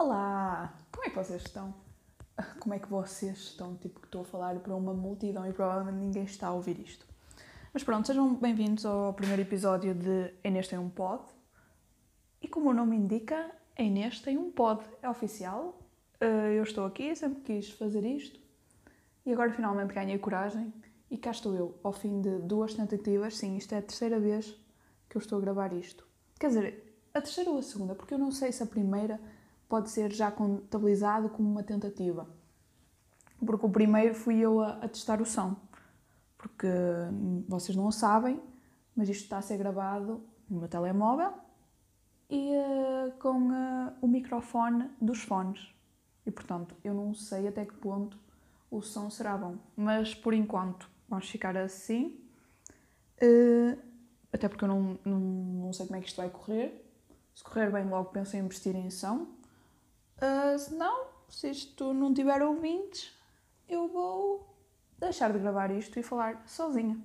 Olá! Como é que vocês estão? Como é que vocês estão? Tipo, que estou a falar para uma multidão e provavelmente ninguém está a ouvir isto. Mas pronto, sejam bem-vindos ao primeiro episódio de Inês tem um pod. E como o nome indica, a Inês tem um pod. É oficial. Eh, Eu estou aqui, sempre quis fazer isto. E agora finalmente ganhei coragem. E cá estou eu, ao fim de duas tentativas. Sim, isto é a terceira vez que eu estou a gravar isto. Quer dizer, a terceira ou a segunda, porque eu não sei se a primeira pode ser já contabilizado como uma tentativa. Porque o primeiro fui eu a, a testar o som. Porque hum, vocês não o sabem, mas isto está a ser gravado no meu telemóvel e eh, com eh, o microfone dos fones. E portanto, eu não sei até que ponto o som será bom. Mas por enquanto, vamos ficar assim. Eh, até porque eu não, não, não sei como é que isto vai correr. Se correr bem, logo penso em investir em som. Uh, se não, se isto não tiver ouvintes, eu vou deixar de gravar isto e falar sozinha.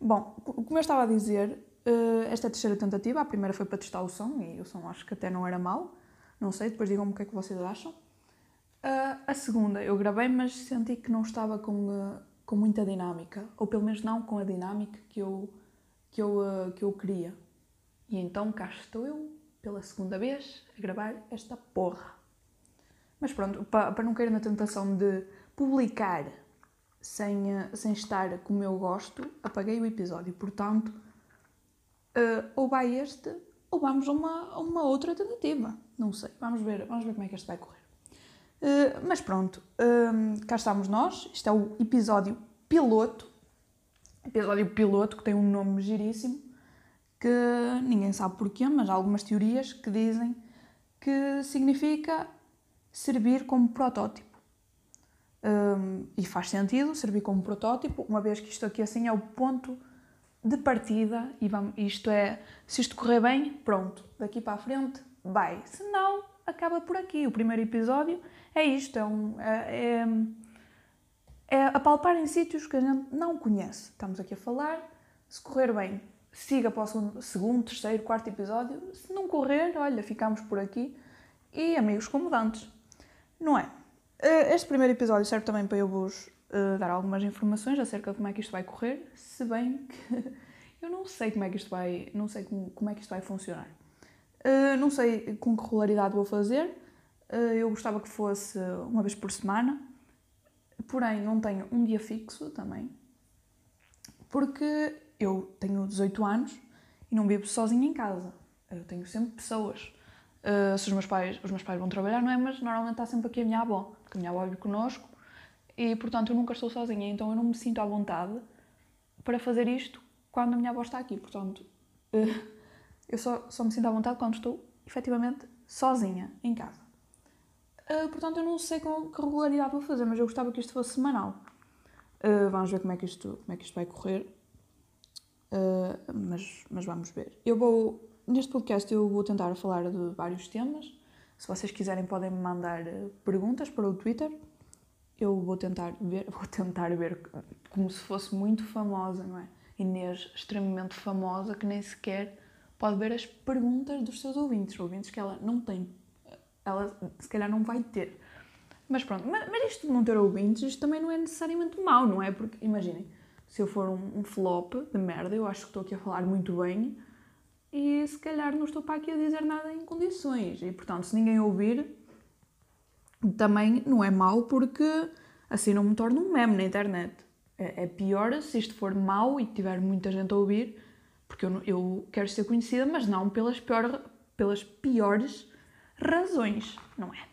Bom, como eu estava a dizer, uh, esta é a terceira tentativa. A primeira foi para testar o som e o som acho que até não era mau. Não sei, depois digam-me o que é que vocês acham. Uh, a segunda eu gravei, mas senti que não estava com, uh, com muita dinâmica. Ou pelo menos não com a dinâmica que eu, que eu, uh, que eu queria. E então cá estou eu, pela segunda vez, a gravar esta porra. Mas pronto, para, não cair na tentação de publicar sem, uh, sem estar como eu gosto, apaguei o episódio. Portanto, uh, ou vai este, ou vamos a uma, uma outra tentativa. Não sei, vamos ver, vamos ver como é que este vai correr. Uh, mas pronto, um, cá estamos nós. Isto é o episódio piloto. Episódio piloto que tem um nome giríssimo que ninguém sabe porquê, mas há algumas teorias que dizem que significa servir como protótipo. Um, e faz sentido servir como protótipo, uma vez que isto aqui assim é o ponto de partida e vamos, isto é, se isto correr bem, pronto, daqui para a frente vai. Se não, acaba por aqui. O primeiro episódio é isto, é, um, é, é, é apalpar em sítios que a gente não conhece. Estamos aqui a falar, se correr bem, siga para o segundo, segundo, terceiro, quarto episódio. Se não correr, olha, ficamos por aqui. E amigos comodantes. Não é? Este primeiro episódio serve também para eu vos uh, dar algumas informações acerca de como é que isto vai correr, se bem que eu não sei como é que isto vai, não sei como, como é que isto vai funcionar. Uh, não sei com que regularidade vou fazer. Eu gostava que fosse uma vez por semana, porém não tenho um dia fixo também, porque eu tenho 18 anos e não vivo sozinha em casa. Eu tenho sempre pessoas. Uh, se os meus, pais, os meus pais vão trabalhar, não é? Mas normalmente está sempre aqui a minha avó, porque a minha avó vive connosco e, portanto, eu nunca estou sozinha. Então eu não me sinto à vontade para fazer isto quando a minha avó está aqui. Portanto, uh, eu só, só me sinto à vontade quando estou, efetivamente, sozinha em casa. Uh, portanto, eu não sei com que regularidade vou fazer, mas eu gostava que isto fosse semanal. vamos ver como é que isto, como é que isto vai correr. Uh, mas, mas vamos ver. Eu vou, neste podcast, eu vou tentar falar de vários temas. Se vocês quiserem, podem me mandar perguntas para o Twitter. Eu vou tentar ver, vou tentar ver como se fosse muito famosa, não é? Inês, extremamente famosa, que nem sequer pode ver as perguntas dos seus ouvintes, ouvintes que ela não tem, ela se calhar não vai ter. Mas pronto, mas, mas isto de não ter ouvintes, isto também não é necessariamente mau, não é? Porque, imaginem, se eu for um, um, flop de merda, eu acho que estou aqui a falar muito bem e se calhar não estou para aqui a dizer nada em condições. E portanto, se ninguém ouvir, também não é mau porque assim não me torno um meme na internet. É, é pior se isto for mau e tiver muita gente a ouvir, porque eu, eu quero ser conhecida, mas não pelas, pior, pelas piores razões, não é?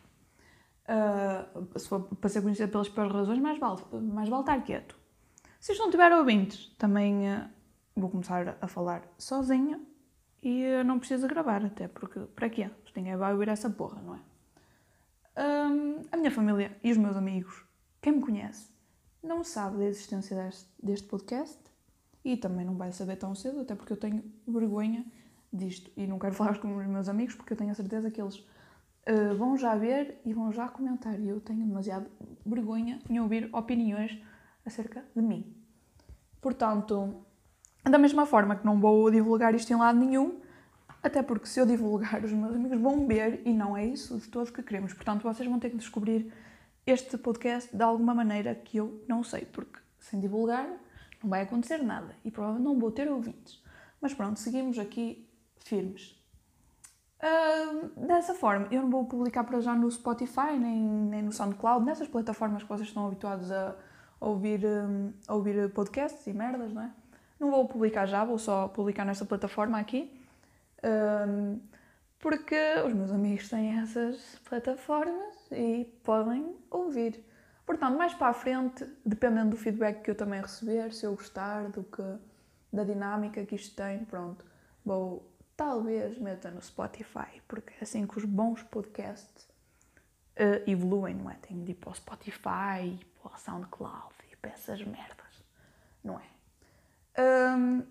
Uh, se for para ser conhecida pelas piores razões, mais vale, mais vale estar quieto. Se isto não tiver ouvintes, também uh, vou começar a falar sozinha e uh, não preciso gravar, até porque para quê? Se ninguém vai ouvir essa porra, não é? Um, a minha família e os meus amigos, quem me conhece, não sabe da existência deste, deste podcast e também não vai saber tão cedo, até porque eu tenho vergonha disto e não quero falar com os meus amigos porque eu tenho a certeza que eles uh, vão já ver e vão já comentar e eu tenho demasiado vergonha em ouvir opiniões acerca de mim. Portanto, da mesma forma que não vou divulgar isto em lado nenhum, Até porque se eu divulgar, os meus amigos vão ver e não é isso de todo que queremos. Portanto, vocês vão ter que descobrir este podcast de alguma maneira que eu não sei, porque sem divulgar não vai acontecer nada e provavelmente não vou ter ouvintes. Mas pronto, seguimos aqui firmes. Uh, dessa forma, eu não vou publicar para já no Spotify nem, nem no SoundCloud, nessas plataformas que vocês estão habituados a ouvir, um, a ouvir podcasts e merdas, não é? Não vou publicar já, vou só publicar nesta plataforma aqui. Um, porque os meus amigos têm essas plataformas e podem ouvir. Portanto, mais para a frente, dependendo do feedback que eu também receber, se eu gostar do que, da dinâmica que isto tem, pronto, vou talvez meta no Spotify, porque é assim que os bons podcasts uh, evoluem, não é? Tenho de ir para o Spotify, para o SoundCloud e para essas merdas, não é? Um,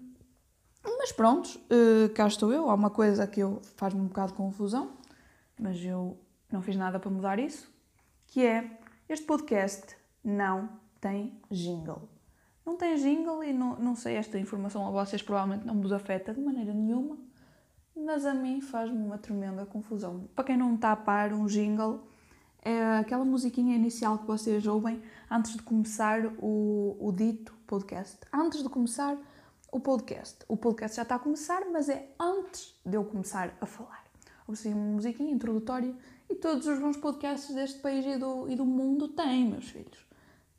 mas pronto, uh, cá estou eu. Há uma coisa que eu faz-me um bocado de confusão, mas eu não fiz nada para mudar isso, que é este podcast não tem jingle. Não tem jingle e não, não sei, esta informação a vocês provavelmente não vos afeta de maneira nenhuma, mas a mim faz-me uma tremenda confusão. Para quem não está a par, um jingle é aquela musiquinha inicial que vocês ouvem antes de começar o, o dito podcast. Antes de começar o podcast. O podcast já está a começar, mas é antes de eu começar a falar. Ouvi uma musiquinha introdutória e todos os bons podcasts deste país e do, e do mundo têm, meus filhos.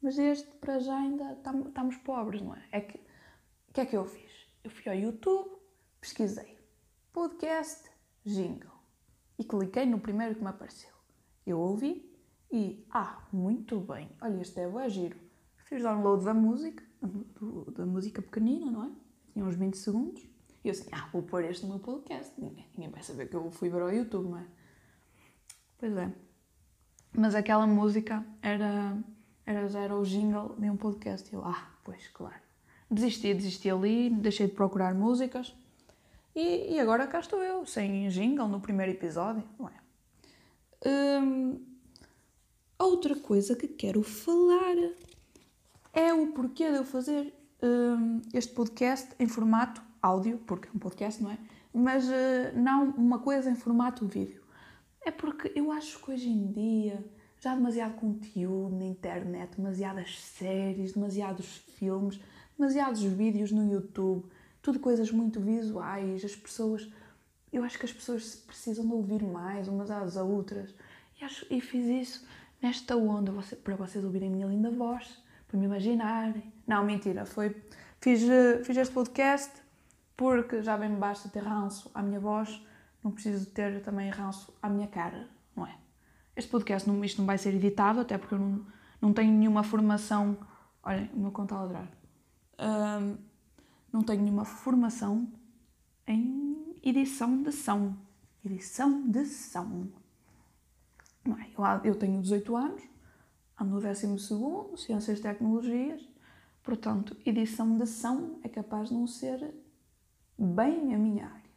Mas este, para já, ainda estamos pobres, não é? É que, o que é que eu fiz? Eu fui ao YouTube, pesquisei podcast jingle e cliquei no primeiro que me apareceu. Eu ouvi e, ah, muito bem, olha, este é o giro. Fiz download da música, do, da música pequenina, não é? Tinha uns 20 segundos. E eu assim, ah, vou pôr este no meu podcast. Ninguém, ninguém vai saber que eu fui ver ao YouTube, não é? Pois é. Mas aquela música era, era já era o jingle de um podcast. E eu, ah, pois, claro. Desisti, desisti ali, deixei de procurar músicas. E, e agora cá estou eu, sem jingle no primeiro episódio, não é? Hum, outra coisa que quero falar é o porquê de eu fazer hum, este podcast em formato áudio, porque é um podcast, não é? Mas uh, não uma coisa em formato vídeo. É porque eu acho que hoje em dia já há demasiado conteúdo na internet, demasiadas séries, demasiados filmes, demasiados vídeos no YouTube, tudo coisas muito visuais. As pessoas, eu acho que as pessoas precisam de ouvir mais umas às outras. E, acho, e fiz isso nesta onda para vocês ouvirem a minha linda voz, para me imaginarem. Não, mentira, foi. Fiz, eh, fiz este podcast porque já bem me basta ter ranço à minha voz não preciso ter também ranço à minha cara, não é? Este podcast, não, isto não vai ser editado, até porque eu não, não tenho nenhuma formação. Olhem, o meu conta a ladrar. Um, não tenho nenhuma formação em edição de som. Edição de som. Eu tenho 18 anos, ando no 12 Ciências e Tecnologias, portanto, edição de som é capaz de não ser bem a minha área.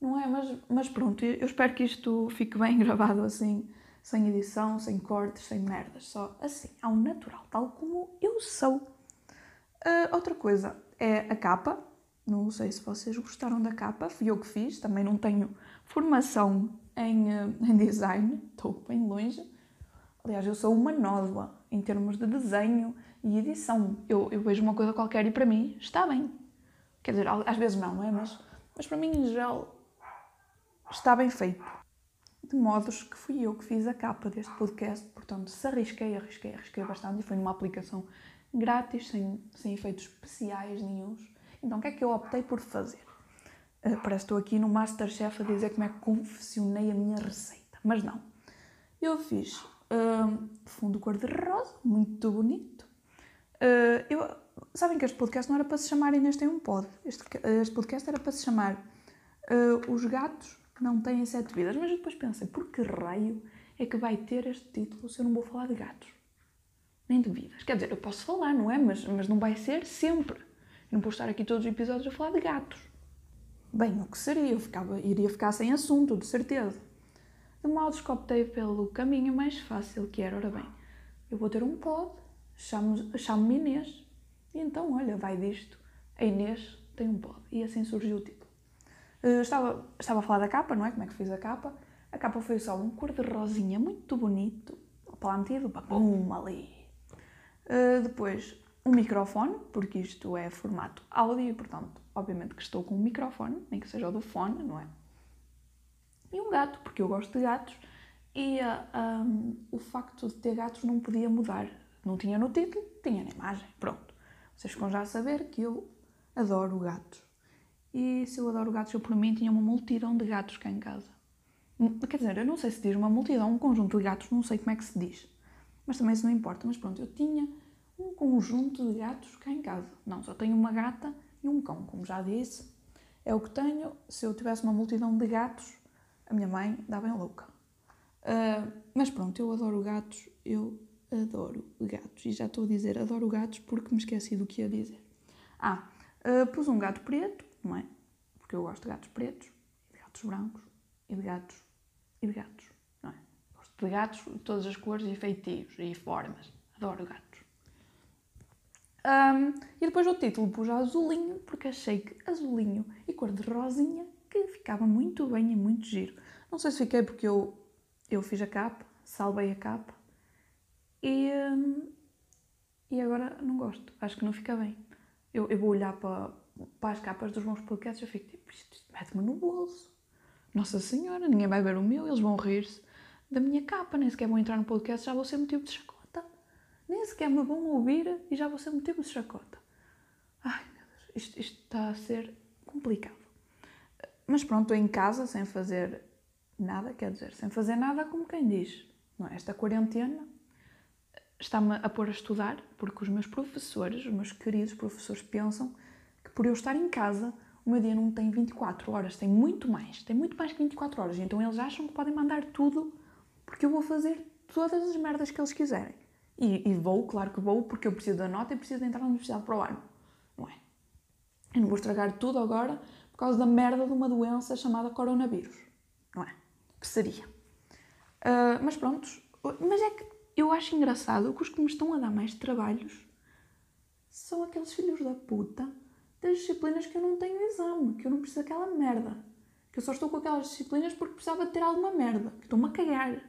Não é? Mas, mas pronto, eu espero que isto fique bem gravado assim, sem edição, sem cortes, sem merdas, só assim, ao natural, tal como eu sou. Uh, outra coisa é a capa. Não sei se vocês gostaram da capa, fui eu que fiz, também não tenho formação em, uh, em design, estou bem longe. Aliás, eu sou uma nódoa em termos de desenho e edição. Eu, eu vejo uma coisa qualquer e para mim está bem. Quer dizer, às vezes não, não é? Mas, mas para mim, em geral, está bem feito. De modos que fui eu que fiz a capa deste podcast, portanto, se arrisquei, arrisquei, arrisquei bastante e foi numa aplicação grátis, sem, sem efeitos especiais nenhums. Então, o que é que eu optei por fazer? Uh, parece que estou aqui no Masterchef a dizer como é que confeccionei a minha receita, mas não. Eu fiz uh, fundo cor-de-rosa, muito bonito. Uh, eu, sabem que este podcast não era para se chamar Inês tem um pod. Este, este podcast era para se chamar Os Gatos que não têm sete vidas. Mas depois pensei, por que raio é que vai ter este título se eu não vou falar de gatos? Nem de vidas. Quer dizer, eu posso falar, não é? Mas, mas não vai ser sempre. Não posso estar aqui todos os episódios a falar de gatos. Bem, o que seria? Eu ficava, iria ficar sem assunto, de certeza. De modo que optei pelo caminho mais fácil, que era, ora bem, eu vou ter um pod, chamo-me chamo Inês, e então, olha, vai disto. A Inês tem um pod. E assim surgiu o título. Uh, estava, estava a falar da capa, não é? Como é que fiz a capa? A capa foi só um cor de rosinha muito bonito, metido, pum, ali. Uh, depois, um microfone, porque isto é formato áudio e, portanto, obviamente que estou com um microfone, nem que seja o do fone, não é? E um gato, porque eu gosto de gatos e um, o facto de ter gatos não podia mudar. Não tinha no título, tinha na imagem. Pronto. Vocês ficam já saber que eu adoro gatos. E se eu adoro gatos, eu por mim tinha uma multidão de gatos cá em casa. Hum, quer dizer, eu não sei se diz uma multidão, um conjunto de gatos, não sei como é que se diz. Mas também isso não importa. Mas pronto, eu tinha um conjunto de gatos cá em casa. Não, só tenho uma gata e um cão, como já disse. É o que tenho. Se eu tivesse uma multidão de gatos, a minha mãe dava em louca. Uh, mas pronto, eu adoro gatos, eu adoro gatos. E já estou a dizer adoro gatos porque me esqueci do que ia dizer. Ah, uh, pus um gato preto, não é? Porque eu gosto de gatos pretos, de gatos brancos e de gatos e de gatos, não é? Gosto de gatos de todas as cores e feitios e formas. Adoro gatos. Um, e depois o título pus azulinho, porque achei que azulinho e cor de rosinha que ficava muito bem e muito giro. Não sei se fiquei porque eu, eu fiz a capa, salvei a capa e, um, e agora não gosto. Acho que não fica bem. Eu, eu vou olhar para, para as capas dos meus podcasts e eu fico tipo, isto, mete-me no bolso. Nossa Senhora, ninguém vai ver o meu, eles vão rir-se da minha capa, nem sequer vão entrar no podcast, já vou ser motivo de chacota. Nem sequer me vão ouvir e já vou ser motivo de chacota. Ai meu Deus, isto, isto está a ser complicado. Mas pronto, estou em casa sem fazer nada, quer dizer, sem fazer nada como quem diz. Não é? Esta quarentena está-me a pôr a estudar, porque os meus professores, os meus queridos professores, pensam que por eu estar em casa o meu dia não tem 24 horas, tem muito mais, tem muito mais que 24 horas. Então eles acham que podem mandar tudo porque eu vou fazer todas as merdas que eles quiserem. E, e vou, claro que vou, porque eu preciso da nota e preciso de entrar na universidade para o ano. Não é? Eu não vou estragar tudo agora por causa da merda de uma doença chamada coronavírus. Não é? Que seria. Uh, mas pronto, mas é que eu acho engraçado que os que me estão a dar mais trabalhos são aqueles filhos da puta das disciplinas que eu não tenho exame, que eu não preciso daquela merda. Que eu só estou com aquelas disciplinas porque precisava de ter alguma merda. Que estou-me a cagar.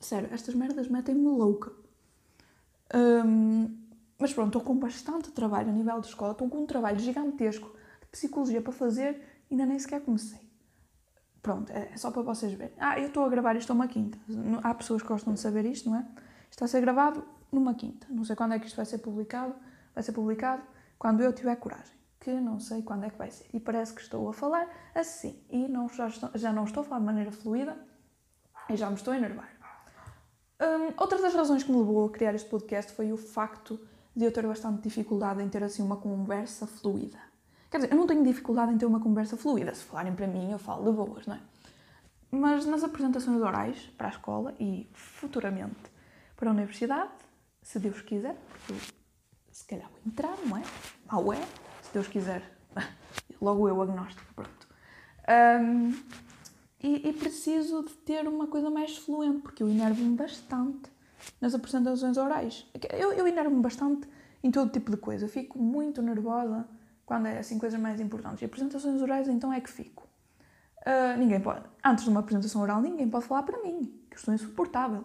Sério, estas merdas metem-me louca. Um, mas pronto, estou com bastante trabalho a nível de escola. Estou com um trabalho gigantesco de psicologia para fazer e ainda nem sequer comecei. Pronto, é só para vocês verem. Ah, eu estou a gravar isto a uma quinta. Há pessoas que gostam de saber isto, não é? Está a ser gravado numa quinta. Não sei quando é que isto vai ser publicado vai ser publicado quando eu tiver coragem, que não sei quando é que vai ser. E parece que estou a falar assim, e não, já, estou, já não estou a falar de maneira fluida e já me estou a enervar. Um, outra das razões que me levou a criar este podcast foi o facto de eu ter bastante dificuldade em ter assim uma conversa fluida. Quer dizer, eu não tenho dificuldade em ter uma conversa fluida. Se falarem para mim, eu falo de boas, não é? Mas nas apresentações orais para a escola e futuramente para a universidade, se Deus quiser, porque se calhar vou entrar, não é? Mal é, se Deus quiser. Logo eu, agnóstico, pronto. Um, e, e, preciso de ter uma coisa mais fluente, porque eu enervo-me bastante nas apresentações orais. Eu, eu enervo-me bastante em todo tipo de coisa. Eu fico muito nervosa quando é assim coisas mais importantes. E apresentações orais, então é que fico. Uh, ninguém pode, antes de uma apresentação oral, ninguém pode falar para mim, que eu estou insuportável.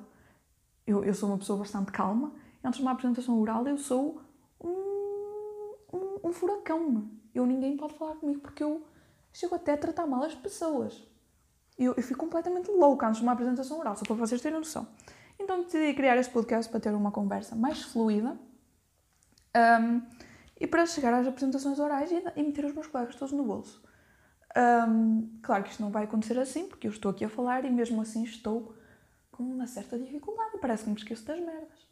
Eu, eu sou uma pessoa bastante calma, antes de uma apresentação oral, eu sou um, um, um furacão. Eu ninguém pode falar comigo porque eu chego até a tratar mal as pessoas. Eu, eu fico completamente louca antes de uma apresentação oral, só para vocês terem noção. Então decidi criar este podcast para ter uma conversa mais fluida um, e para chegar às apresentações orais e, e meter os meus colegas todos no bolso. Um, claro que isto não vai acontecer assim, porque eu estou aqui a falar e mesmo assim estou com uma certa dificuldade. Parece que me esqueço das merdas.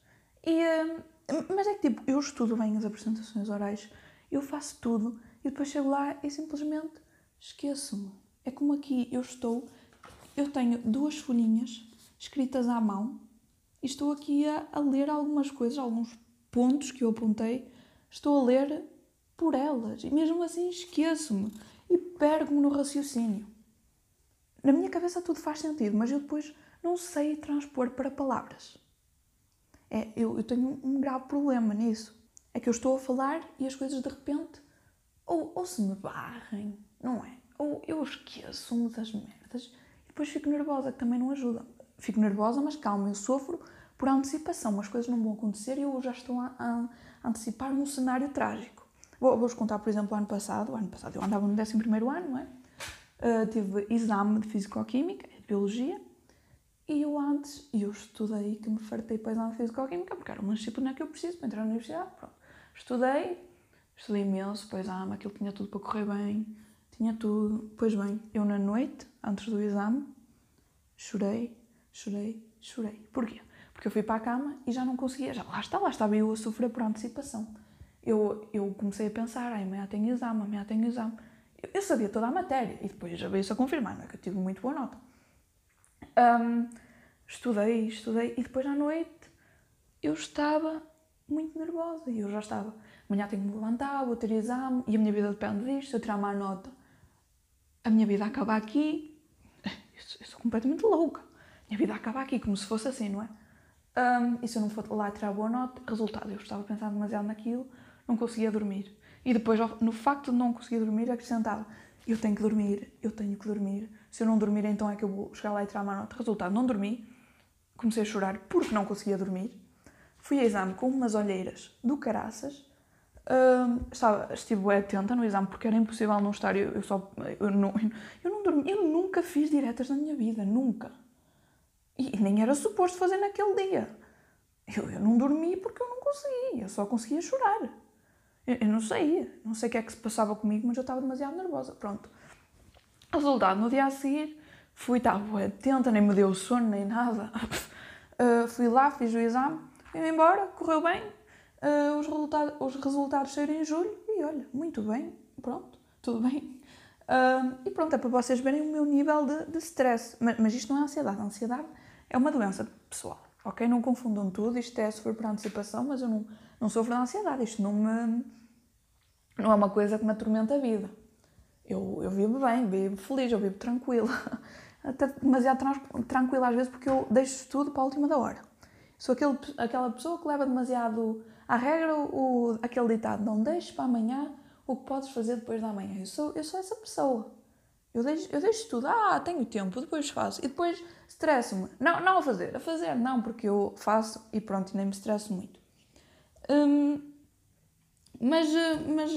E, um, mas é que tipo, eu estudo bem as apresentações orais, eu faço tudo e depois chego lá e simplesmente esqueço-me. É como aqui eu estou, eu tenho duas folhinhas escritas à mão e estou aqui a, a ler algumas coisas, alguns pontos que eu apontei, estou a ler por elas e mesmo assim esqueço-me e perco-me no raciocínio. Na minha cabeça tudo faz sentido, mas eu depois não sei transpor para palavras. É, eu, eu tenho um grave problema nisso. É que eu estou a falar e as coisas de repente ou, ou se me barrem, não é? Ou eu esqueço-me das merdas e depois fico nervosa, que também não ajuda. Fico nervosa, mas calma, eu sofro por antecipação. As coisas não vão acontecer e eu já estou a, a, antecipar um cenário trágico. Vou-vos contar, por exemplo, ano passado. Ano passado eu andava no 11 ano, não é? Uh, tive exame de Fisicoquímica, de Biologia, e eu antes, eu estudei, que me fartei para exame de Fisicoquímica, porque era uma disciplina que eu preciso para entrar na universidade. Pronto. Estudei, estudei imenso para o exame, aquilo tinha tudo para correr bem, tinha tudo. Pois bem, eu na noite, antes do exame, chorei, chorei, chorei. Porquê? Porque eu fui para a cama e já não conseguia, já lá está, lá estava eu a sofrer por antecipação. Eu, eu comecei a pensar, ai, amanhã tenho exame, amanhã tenho exame. Eu, eu sabia toda a matéria e depois já veio-se a confirmar, não é? Que eu tive muito boa nota. Um, estudei, estudei e depois à noite eu estava muito nervosa e eu já estava. Amanhã tenho que me levantar, vou ter exame e a minha vida depende disto. Se eu tirar má nota, a minha vida acaba aqui. Eu sou, completamente louca. A minha vida acaba aqui, como se fosse assim, não é? Um, e se eu não for lá tirar boa nota, resultado, eu estava a pensar demasiado naquilo, não conseguia dormir. E depois, no facto de não conseguir dormir, acrescentava: eu tenho que dormir, eu tenho que dormir. Se eu não dormir, então é que eu vou chegar lá e tirar uma nota. Resultado, não dormi. Comecei a chorar porque não conseguia dormir. Fui a exame com umas olheiras do caraças. Um, estava, estive atenta no exame porque era impossível não estar. Eu, eu só. Eu, não, eu, não dormi, eu nunca fiz diretas na minha vida, nunca. E nem era suposto fazer naquele dia. Eu, eu não dormi porque eu não conseguia, eu só conseguia chorar. Eu, eu, não sei, não sei o que é que se passava comigo, mas eu estava demasiado nervosa. Pronto. Resultado, no dia a seguir, fui, estava atenta, nem me deu sono, nem nada. Uh, fui lá, fiz o exame, fui embora, correu bem. Uh, os, resultados, os resultados saíram em julho e olha, muito bem, pronto, tudo bem. Uh, e pronto, é para vocês verem o meu nível de, de stress. Mas, mas isto não é ansiedade, a ansiedade é uma doença pessoal, ok? Não confundam tudo, isto é sofrer por antecipação, mas eu não, não sofro de ansiedade, isto não me. não é uma coisa que me atormenta a vida. Eu, eu vivo bem, vivo feliz, eu vivo tranquila. Até demasiado tranquila às vezes porque eu deixo tudo para a última da hora. Sou aquele, aquela pessoa que leva demasiado à regra o, aquele ditado: não deixes para amanhã o que podes fazer depois da manhã. Eu sou, eu sou essa pessoa. Eu deixo, eu deixo tudo. Ah, tenho tempo, depois faço. E depois estresso-me. Não, não a fazer. A fazer não, porque eu faço e pronto, nem me estresso muito. Hum, mas, mas,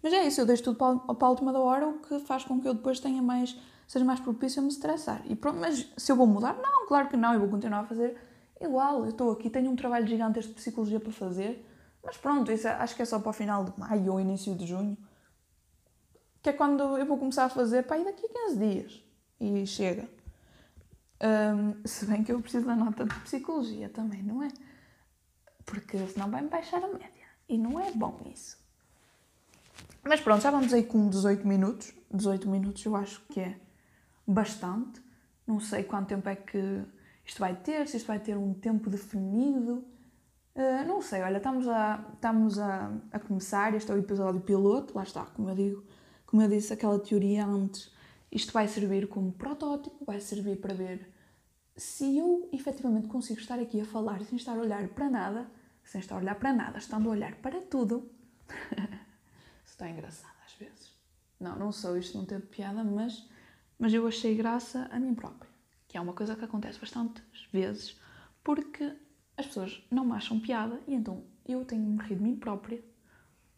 mas é isso, eu deixo tudo para, para a última da hora, o que faz com que eu depois tenha mais, seja mais propício a me estressar. E pronto, mas se eu vou mudar? Não, claro que não, eu vou continuar a fazer igual. Eu estou aqui, tenho um trabalho gigantesco de psicologia para fazer, mas pronto, isso é, acho que é só para o final de maio ou início de junho que é quando eu vou começar a fazer para ir daqui a 15 dias. E chega. Um, se bem que eu preciso da nota de psicologia também, não é? Porque senão vai-me baixar a média. E não é bom isso. Mas pronto, já vamos aí com 18 minutos. 18 minutos eu acho que é bastante. Não sei quanto tempo é que isto vai ter, se isto vai ter um tempo definido. Uh, não sei, olha, estamos, a, estamos a, a começar. Este é o episódio piloto, lá está, como eu digo como eu disse, aquela teoria antes, isto vai servir como protótipo, vai servir para ver se eu efetivamente consigo estar aqui a falar sem estar a olhar para nada, sem estar a olhar para nada, estando a olhar para tudo. Está engraçado às vezes. Não, não sou, isto não teve piada, mas, mas eu achei graça a mim própria. Que é uma coisa que acontece bastantes vezes, porque as pessoas não me acham piada e então eu tenho me rir de mim própria,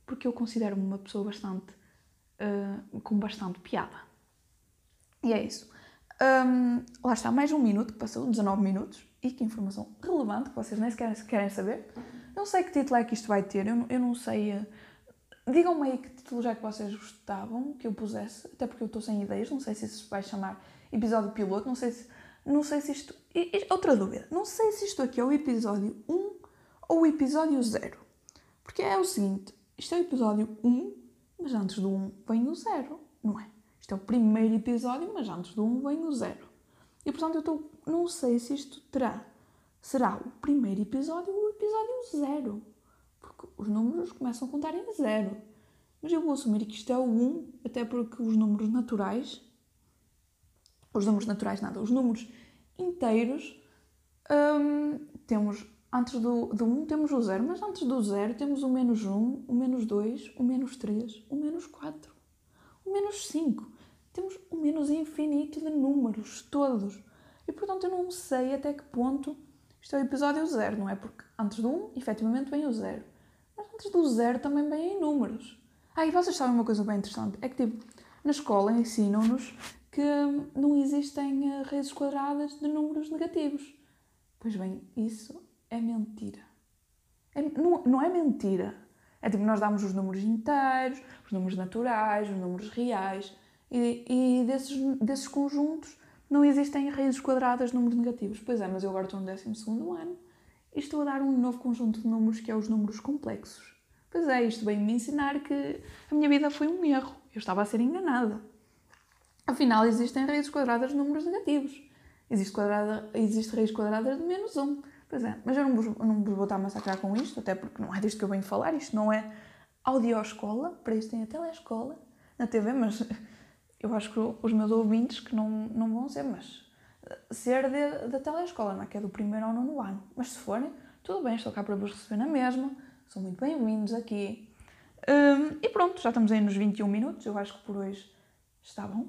porque eu considero-me uma pessoa bastante uh, com bastante piada. E é isso. Um, lá está, mais um minuto que passou, 19 minutos, e que informação relevante que vocês nem sequer querem saber. Não sei que título é que isto vai ter, eu, eu não sei. Uh, Digam-me aí que títulos é que vocês gostavam que eu pusesse, até porque eu estou sem ideias, não sei se isso vai chamar episódio piloto, não sei se, não sei se isto. Outra dúvida, não sei se isto aqui é o episódio 1 ou o episódio 0. Porque é o seguinte, isto é o episódio 1 mas antes do 1 vem o 0, não é? Isto é o primeiro episódio, mas antes do 1 vem o 0. E portanto eu estou, não sei se isto terá, será o primeiro episódio ou o episódio 0. Porque os números começam a contar em 0. Mas eu vou assumir que isto é o 1, até porque os números naturais, os números naturais nada, os números inteiros, hum, temos antes do, do 1 temos o 0, mas antes do 0 temos o menos 1, o menos 2, o menos 3, o menos 4, o menos 5. Temos o menos infinito de números, todos. E portanto eu não sei até que ponto isto é o episódio 0, não é? Porque antes do 1, efetivamente, vem o 0. Mas antes do 0 também em números. Ah, e vocês sabem uma coisa bem interessante? É que, tipo, na escola ensinam-nos que não existem eh, raízes quadradas de números negativos. Pois bem, isso é mentira. É, não, não é mentira. É tipo, nós damos os números inteiros, os números naturais, os números reais, e, e desses, desses conjuntos não existem raízes quadradas de números negativos. Pois é, mas eu agora estou no 12 ano e estou a dar um novo conjunto de números que é os números complexos. Pois é, isto veio-me ensinar que a minha vida foi um erro. Eu estava a ser enganada. Afinal, existem raízes quadradas de números negativos. Existe, quadrada, existe raiz quadrada de menos 1. Pois é, mas eu não vos, não vos vou estar a massacrar com isto, até porque não é disto que eu venho falar, isto não é audioescola, para isso tem a telescola na TV, mas eu acho que os meus ouvintes que não, não vão ser, mas ser de, da telescola, não é? Que é do primeiro ao nono ano. Mas se forem, tudo bem, estou cá para vos receber na mesma, são muito bem-vindos aqui. Um, e pronto, já estamos aí nos 21 minutos, eu acho que por hoje está bom.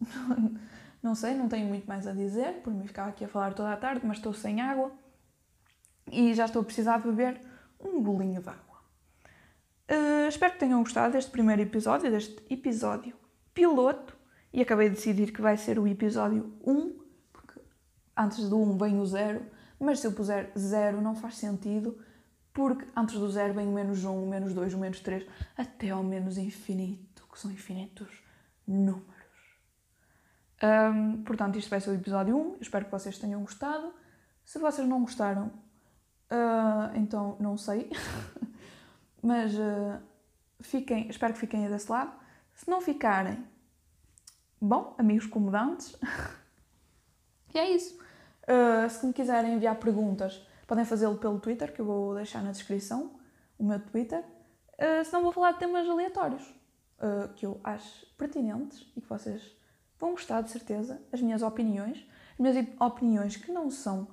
não sei, não tenho muito mais a dizer, por mim ficava aqui a falar toda a tarde, mas estou sem água e já estou a precisar de beber um bolinho de água. Uh, espero que tenham gostado deste primeiro episódio, deste episódio piloto, e acabei de decidir que vai ser o episódio 1, porque antes do 1 vem o 0, mas se eu puser 0 não faz sentido, porque antes do 0 vem o menos 1, o menos 2, o menos 3, até ao menos infinito, que são infinitos números. Um, portanto, isto vai ser o episódio 1. Eu espero que vocês tenham gostado. Se vocês não gostaram, Uh, então, não sei. Mas uh, fiquem, espero que fiquem desse lado. Se não ficarem, bom, amigos comodantes. e é isso. Uh, se me quiserem enviar perguntas, podem fazê-lo pelo Twitter, que eu vou deixar na descrição, o meu Twitter. Uh, se não, vou falar de temas aleatórios, uh, que eu acho pertinentes e que vocês vão gostar, de certeza. As minhas opiniões. As minhas opiniões que não são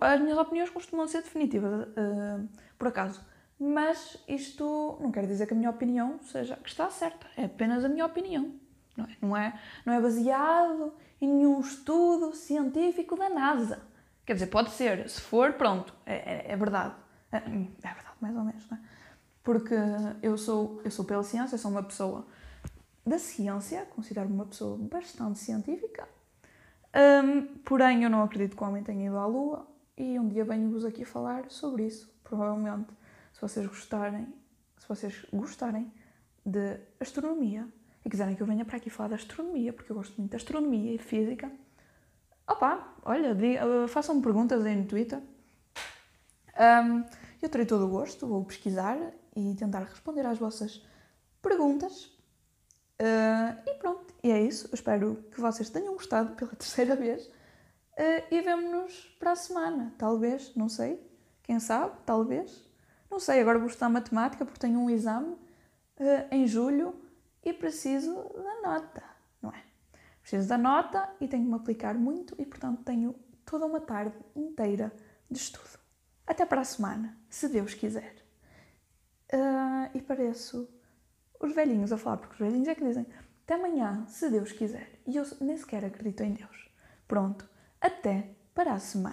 as minhas opiniões costumam ser definitivas, uh, por acaso. Mas isto não quer dizer que a minha opinião seja que está certa. É apenas a minha opinião. Não é, não é, não é baseado em nenhum estudo científico da NASA. Quer dizer, pode ser. Se for, pronto. É, é, é verdade. É, é, verdade, mais ou menos. Não é? Porque eu sou, eu sou pela ciência, sou uma pessoa da ciência, considero-me uma pessoa bastante científica. Um, porém, eu não acredito que o homem tenha ido à Lua e um dia venho-vos aqui falar sobre isso, provavelmente, se vocês gostarem, se vocês gostarem de astronomia e quiserem que eu venha para aqui falar de astronomia, porque eu gosto muito de astronomia e física, opá, olha, uh, façam-me perguntas aí no Twitter. Um, eu terei todo o gosto, vou pesquisar e tentar responder às vossas perguntas. Uh, e pronto, e é isso. Eu espero que vocês tenham gostado pela terceira vez. Uh, e vemo-nos para a semana, talvez, não sei. Quem sabe, talvez. Não sei, agora vou estudar matemática porque tenho um exame uh, em julho e preciso da nota? Preciso da nota e tenho que me aplicar muito e, portanto, tenho toda uma tarde inteira de estudo. Até para a semana, se Deus quiser. Uh, e pareço os velhinhos a falar, porque os velhinhos é que dizem até amanhã, se Deus quiser. E eu nem sequer acredito em Deus. Pronto. Até para a semana.